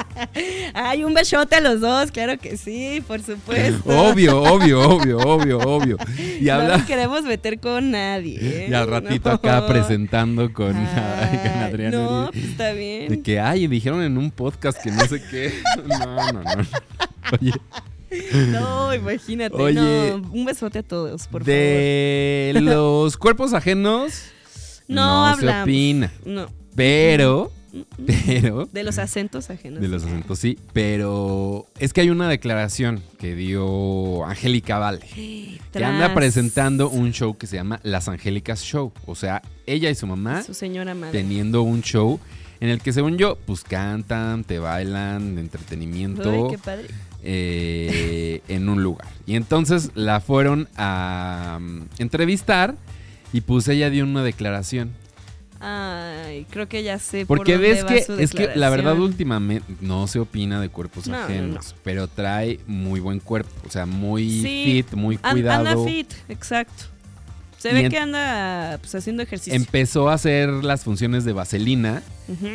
Ay, un besote a los dos, claro que sí, por supuesto. Obvio, obvio, obvio, obvio, obvio. Y no habla. nos queremos meter con nadie. ¿eh? Y al ratito No. acá presentando con, Ay, con Adrián No, pues está bien. De que, ay, dijeron en un podcast que no sé qué. No, no, no. Oye, No, imagínate. Oye. no, un besote a todos, por de los cuerpos ajenos favor. No, se hablamos. opina. No. Pero. Pero, De los acentos ajenos. de los acentos sí, pero es que hay una declaración que dio Angélica Vale. Que anda presentando un show que se llama Las Angélicas Show. O sea, ella y su mamá Su señora madre. teniendo un show en el que según yo, pues cantan, te bailan, de entretenimiento. Ay, qué padre. eh, en un lugar. Y entonces la fueron a mm, entrevistar y pues ella dio una declaración. Ay, creo que ya sé. Porque por ves que es que la verdad últimamente no se opina de cuerpos No, no, ajenos, pero trae muy buen cuerpo, o sea, muy Sí, fit, muy cuidado. Anda fit, exacto. Se Y ve que anda pues, haciendo ejercicio. Empezó a hacer las funciones de vaselina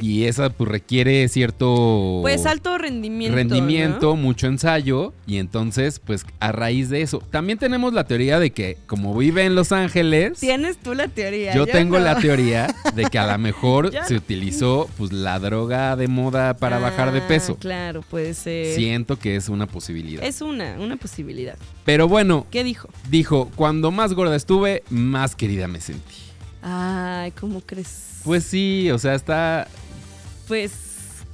Y esa pues requiere cierto Pues alto rendimiento. rendimiento, ¿no? mucho ensayo y entonces pues a raíz de eso también tenemos la teoría de que como vive en Los Ángeles Tienes tú la teoría. yo tengo no. la teoría de que a lo mejor se utilizó pues la droga de moda para bajar de Ah, peso. Claro, puede ser. Siento que es una posibilidad. Es una, una posibilidad. Pero bueno, ¿Qué dijo? dijo, cuando más gorda estuve, más querida me sentí. Ay, ¿cómo crees? Pues sí, o sea, está Pues.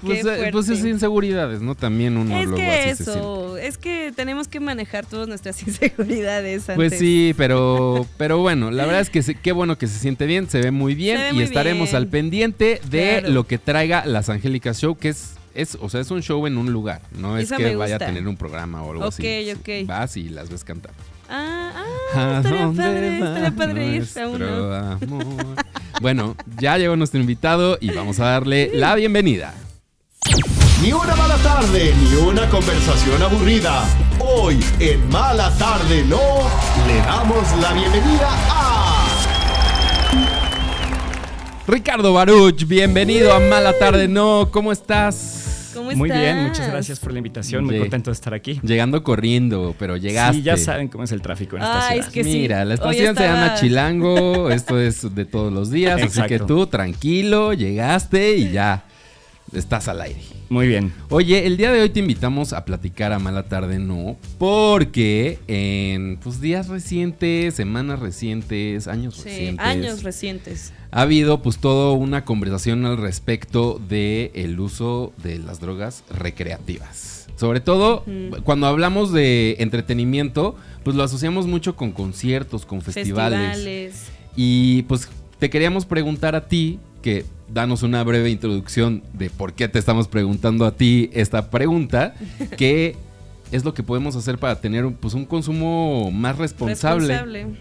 pues, eh, pues es inseguridades, ¿no? También uno Es luego que así se siente. eso, es que tenemos que manejar todas nuestras inseguridades antes. Pues sí, pero, pero bueno, la verdad es que se- qué bueno que se siente bien, se ve muy bien ve y muy estaremos bien. al pendiente de Claro. lo que traiga las Angélicas Show, que es, es, o sea, es un show en un lugar, no es que vaya a tener un programa o algo así. Ok, ok. Vas y las ves cantar. Ah, ah, ¿A estaría padre, estaría padre ir a uno. amor? Bueno, ya llegó nuestro invitado y vamos a darle la bienvenida. Ni una mala tarde, ni una conversación aburrida. Hoy, en Mala Tarde No, le damos la bienvenida a... Ricardo Baruch, bienvenido a Mala Tarde No, ¿cómo estás? ¿Cómo Muy bien, muchas gracias por la invitación. Muy contento de estar aquí. Llegando corriendo, pero llegaste. Sí, ya saben cómo es el tráfico en esta Ay, ciudad. es que sí. Mira, la estación se llama Chilango, esto es de todos los días, así que tú tranquilo, llegaste y ya estás al aire. Muy bien. Oye, el día de hoy te invitamos a platicar a Mala Tarde No, porque en pues, días recientes, semanas recientes, años Sí, recientes, años recientes. ha habido pues toda una conversación al respecto de el uso de las drogas recreativas. Sobre todo cuando hablamos de entretenimiento, pues lo asociamos mucho con conciertos, con festivales. Festivales. Y pues te queríamos preguntar a ti, que danos una breve introducción de por qué te estamos preguntando a ti esta pregunta, ¿qué es lo que podemos hacer para tener pues, un consumo más responsable? Responsable.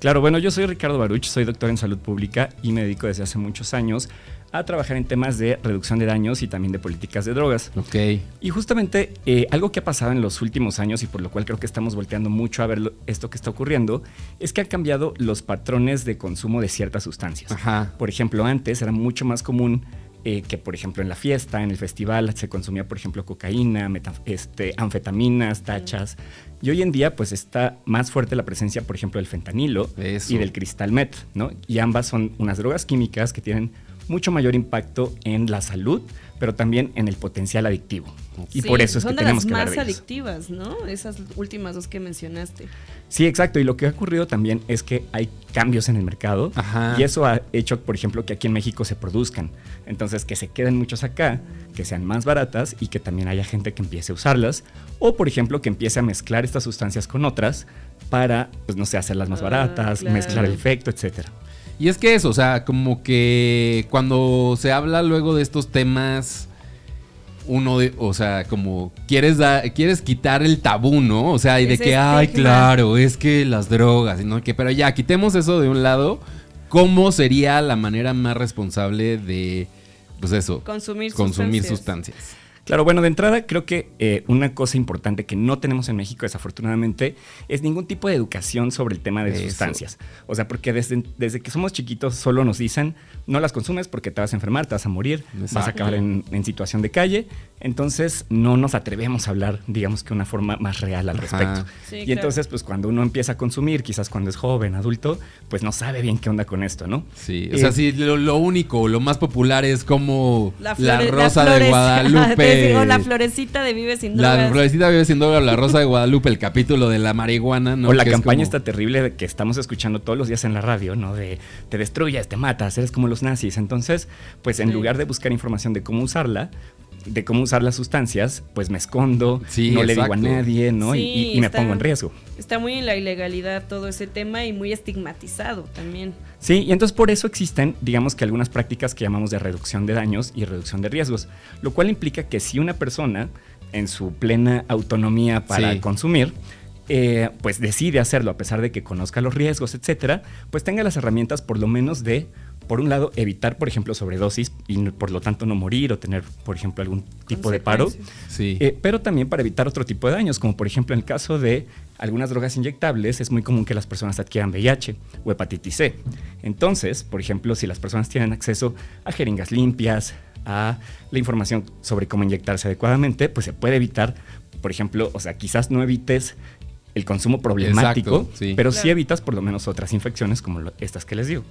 Claro, bueno, yo soy Ricardo Baruch, soy doctor en salud pública y me dedico desde hace muchos años a trabajar en temas de reducción de daños y también de políticas de drogas. Ok, Y justamente eh, algo que ha pasado en los últimos años y por lo cual creo que estamos volteando mucho a ver lo- esto que está ocurriendo, es que han cambiado los patrones de consumo de ciertas sustancias. ajá. Por ejemplo, antes era mucho más común eh, que, por ejemplo, en la fiesta, en el festival, se consumía, por ejemplo, cocaína, este, anfetaminas, tachas. Y hoy en día, pues está más fuerte la presencia, por ejemplo, del fentanilo Eso. y del cristal met, ¿no? Y ambas son unas drogas químicas que tienen mucho mayor impacto en la salud, pero también en el potencial adictivo. Y Sí, por eso es que tenemos que hablar más de ellas. adictivas, ¿no? Esas últimas dos que mencionaste. Sí, exacto. Y lo que ha ocurrido también es que hay cambios en el mercado. Ajá. Y eso ha hecho, por ejemplo, que aquí en México se produzcan. Entonces, que se queden muchos acá, que sean más baratas y que también haya gente que empiece a usarlas. O, por ejemplo, que empiece a mezclar estas sustancias con otras para, pues no sé, hacerlas más Ah, baratas, claro. mezclar el efecto, etcétera. Y es que eso, o sea, como que cuando se habla luego de estos temas, uno de, o sea, como quieres da- quieres quitar el tabú, ¿no? O sea, y de que, ay, estigma. claro, es que las drogas, y no que, pero ya, quitemos eso de un lado. ¿Cómo sería la manera más responsable de, pues eso, Consumir consumir sustancias. sustancias? Claro, bueno, de entrada creo que eh, una cosa importante que no tenemos en México desafortunadamente es ningún tipo de educación sobre el tema de Eso. sustancias. O sea, porque desde, desde que somos chiquitos solo nos dicen no las consumes porque te vas a enfermar, te vas a morir, vas a acabar en, en situación de calle. Entonces no nos atrevemos a hablar, digamos que una forma más real al respecto. Sí, y claro. entonces, pues cuando uno empieza a consumir, quizás cuando es joven, adulto, pues no sabe bien qué onda con esto, ¿no? Sí, o Eh, sea, si lo, lo único, lo más popular es como la, flore- rosa de flores- Guadalupe. Digo, la florecita de Vive sin La drogas. florecita vive siendo la rosa de Guadalupe, el capítulo de la marihuana, ¿no? o la Que es campaña como- está terrible de que estamos escuchando todos los días en la radio, ¿no? De te destruyes, te matas, eres como los nazis. Entonces, pues en Sí. lugar de buscar información de cómo usarla, de cómo usar las sustancias, pues me escondo, Sí, no le digo a nadie, ¿no? Y- Sí, y, y me está- pongo en riesgo. Está muy en la ilegalidad todo ese tema y muy estigmatizado también. Sí, y entonces por eso existen, digamos que algunas prácticas que llamamos de reducción de daños y reducción de riesgos, lo cual implica que si una persona en su plena autonomía para Sí. consumir, eh, pues decide hacerlo a pesar de que conozca los riesgos, etcétera, pues tenga las herramientas por lo menos de, por un lado, evitar, por ejemplo, sobredosis y por lo tanto no morir o tener, por ejemplo, algún tipo de paro. Sí. Eh, pero también para evitar otro tipo de daños, como por ejemplo en el caso de algunas drogas inyectables, es muy común que las personas adquieran VIH o hepatitis C. Entonces, por ejemplo, si las personas tienen acceso a jeringas limpias, a la información sobre cómo inyectarse adecuadamente, pues se puede evitar, por ejemplo, o sea, quizás no evites el consumo problemático, Exacto, sí. pero sí evitas por lo menos otras infecciones como lo- estas que les digo.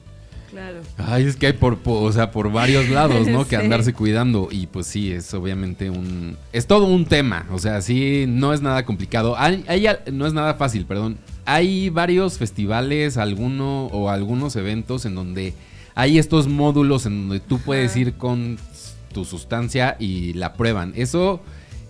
Claro. Ay, es que hay por, por- o sea, por varios lados, ¿no? Que andarse cuidando. Y pues sí, es obviamente un... Es todo un tema. O sea, sí, no es nada complicado. Hay, hay no es nada fácil, perdón. Hay varios festivales, alguno o algunos eventos en donde hay estos módulos en donde tú puedes ir con tu sustancia y la prueban. Eso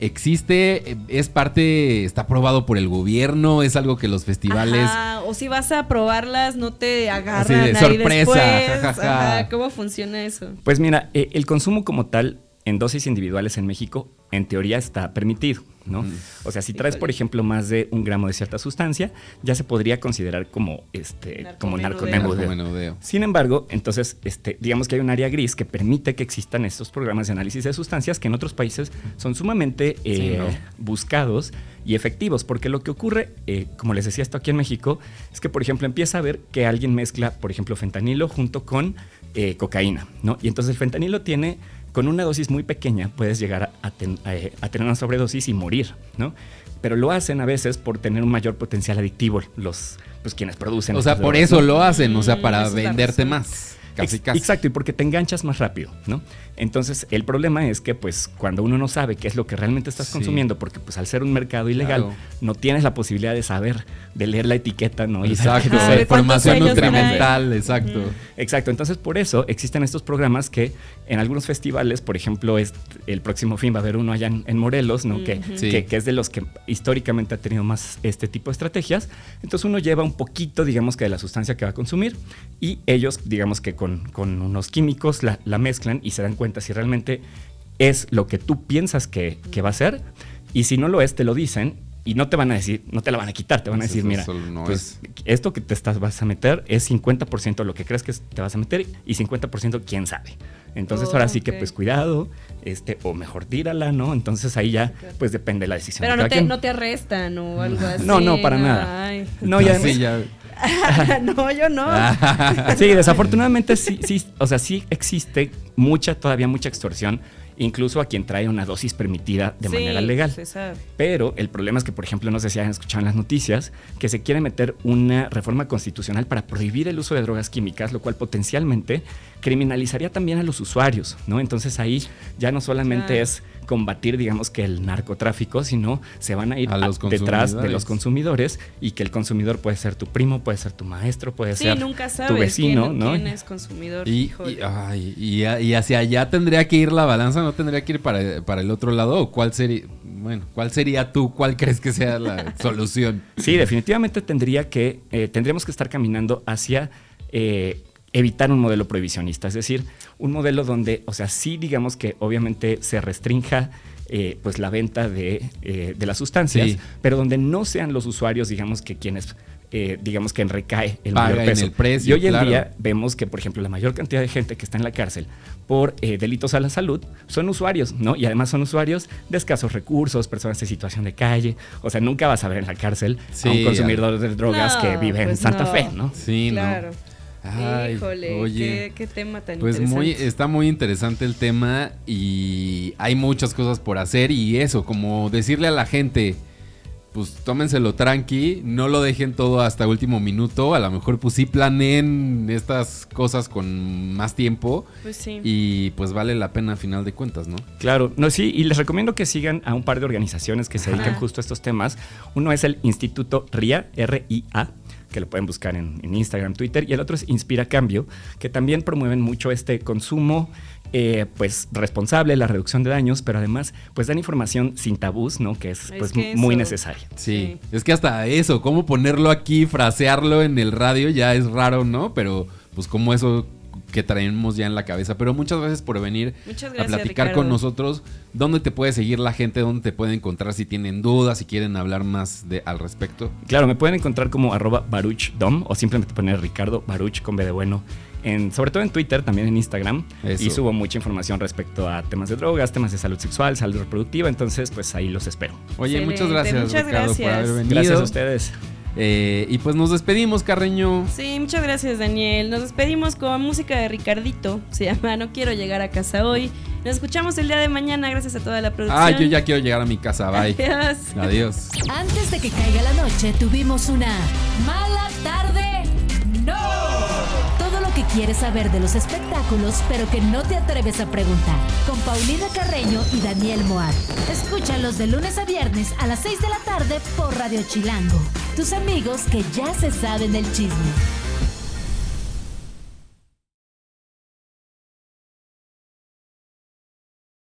existe, es parte, está aprobado por el gobierno, es algo que los festivales... Ajá, O si vas a probarlas, no te agarran Así de ahí sorpresa, después. jajaja. Ajá, ¿Cómo funciona eso? Pues mira, eh, el consumo como tal en dosis individuales en México, en teoría está permitido, ¿no? O sea, si traes, por ejemplo, más de un gramo de cierta sustancia, ya se podría considerar como, este, como Narcomenudeo. Sin embargo, entonces, este, digamos que hay un área gris que permite que existan estos programas de análisis de sustancias que en otros países son sumamente eh, ¿no? buscados y efectivos, porque lo que ocurre, eh, como les decía esto aquí en México, es que, por ejemplo, empieza a ver que alguien mezcla, por ejemplo, fentanilo junto con eh, cocaína, ¿no? Y entonces el fentanilo tiene con una dosis muy pequeña puedes llegar a, ten- a- a tener una sobredosis y morir, ¿no? Pero lo hacen a veces por tener un mayor potencial adictivo los pues quienes producen. O sea, por drogas, eso ¿no? lo hacen, o sea, Mm, para la venderte razón. más. Casi, casi. Exacto, y porque te enganchas más rápido, ¿no? Entonces, el problema es que, pues, cuando uno no sabe qué es lo que realmente estás Sí. consumiendo, porque, pues, al ser un mercado ilegal, Claro. no tienes la posibilidad de saber, de leer la etiqueta, ¿no? Exacto, cuántos información nutrimental, exacto. Exacto, entonces por eso existen estos programas que en algunos festivales, por ejemplo, es, el próximo fin va a haber uno allá en, en Morelos, ¿no? que, Sí. que, que es de los que históricamente ha tenido más este tipo de estrategias. Entonces uno lleva un poquito, digamos que de la sustancia que va a consumir y ellos, digamos que con, con unos químicos la, la mezclan y se dan cuenta si realmente es lo que tú piensas que, que va a ser y si no lo es, te lo dicen. Y no te van a decir, no te la van a quitar, te van a Pues decir, mira, no pues esto que te estás, vas a meter es 50% lo que crees que te vas a meter y 50% quién sabe. Entonces ahora sí que pues cuidado, este, o mejor tírala, ¿no? Entonces ahí ya pues depende de la decisión. Pero de no te, quien. no te arrestan o algo así. No, no, para nada. Ay. No, ya, Sí, ya. no, yo no. sí, desafortunadamente sí, sí, o sea, sí existe mucha, todavía mucha extorsión, incluso a quien trae una dosis permitida de Sí, manera legal. Pero el problema es que, por ejemplo, no sé si han escuchado en las noticias que se quiere meter una reforma constitucional para prohibir el uso de drogas químicas, lo cual potencialmente criminalizaría también a los usuarios, ¿no? Entonces ahí ya no solamente Claro. es combatir, digamos, que el narcotráfico, sino se van a ir A los detrás de los consumidores. y que el consumidor puede ser tu primo, puede ser tu maestro, puede Sí, ser nunca sabes tu vecino, quién, ¿no? quién es consumidor. Y, y- ay, y hacia allá tendría que ir la balanza, no tendría que ir para, para el otro lado. ¿O cuál sería, bueno, cuál sería tú? ¿Cuál crees que sea la solución? Sí, definitivamente tendría que, eh, tendríamos que estar caminando hacia eh, evitar un modelo prohibicionista, es decir, un modelo donde, o sea, sí digamos que obviamente se restrinja eh, pues la venta de, eh, de las sustancias, Sí. pero donde no sean los usuarios, digamos que quienes, eh, digamos que recae el Paga mayor en peso. el precio, y hoy en claro. día vemos que, por ejemplo, la mayor cantidad de gente que está en la cárcel por eh, delitos a la salud son usuarios, ¿no? Y además son usuarios de escasos recursos, personas en situación de calle. O sea, nunca vas a ver en la cárcel a un consumidor de drogas No, que vive en pues Santa no. Fe, ¿no? Sí, claro. ¿no? Ay, Híjole, oye. qué, qué tema tan Pues muy, interesante. está muy interesante el tema y hay muchas cosas por hacer y eso, como decirle a la gente, pues tómenselo tranqui, no lo dejen todo hasta último minuto, a lo mejor pues sí planeen estas cosas con más tiempo Pues sí. y pues vale la pena a final de cuentas, ¿no? Claro, no, sí, y les recomiendo que sigan a un par de organizaciones que se dedican Ajá. justo a estos temas. Uno es el Instituto RIA, R-I-A, que lo pueden buscar en, en Instagram, Twitter, y el otro es Inspira Cambio, que también promueven mucho este consumo eh, pues responsable, la reducción de daños, pero además pues dan información sin tabús, ¿no? Que es Es pues que muy eso- necesaria. Sí, es que hasta eso, cómo ponerlo aquí, frasearlo en el radio ya es raro, ¿no? Pero pues como eso que traemos ya en la cabeza. Pero muchas gracias por venir a platicar Ricardo. con nosotros. ¿Dónde te puede seguir la gente? ¿Dónde te puede encontrar si tienen dudas, si quieren hablar más de, al respecto? Claro, me pueden encontrar como arroba baruchdom o simplemente poner Ricardo Baruch con B de bueno. En, sobre todo en Twitter, también en Instagram. Eso. Y subo mucha información respecto a temas de drogas, temas de salud sexual, salud reproductiva. Entonces, pues ahí los espero. Oye, muchas gracias, muchas Ricardo, por gracias. haber venido. Gracias a ustedes. Eh, y pues nos despedimos, Carreño. Sí, muchas gracias, Daniel. Nos despedimos con música de Ricardito. Se llama No quiero llegar a casa hoy. Nos escuchamos el día de mañana. Gracias a toda la producción. Ah, yo ya quiero llegar a mi casa. Bye. Adiós. Adiós. Antes de que caiga la noche, tuvimos una mala tarde. ¡No! Que quieres saber de los espectáculos, pero que no te atreves a preguntar. Con Paulina Carreño y Daniel Moar. Escúchalos de lunes a viernes a las 6 de la tarde por Radio Chilango. Tus amigos que ya se saben el chisme.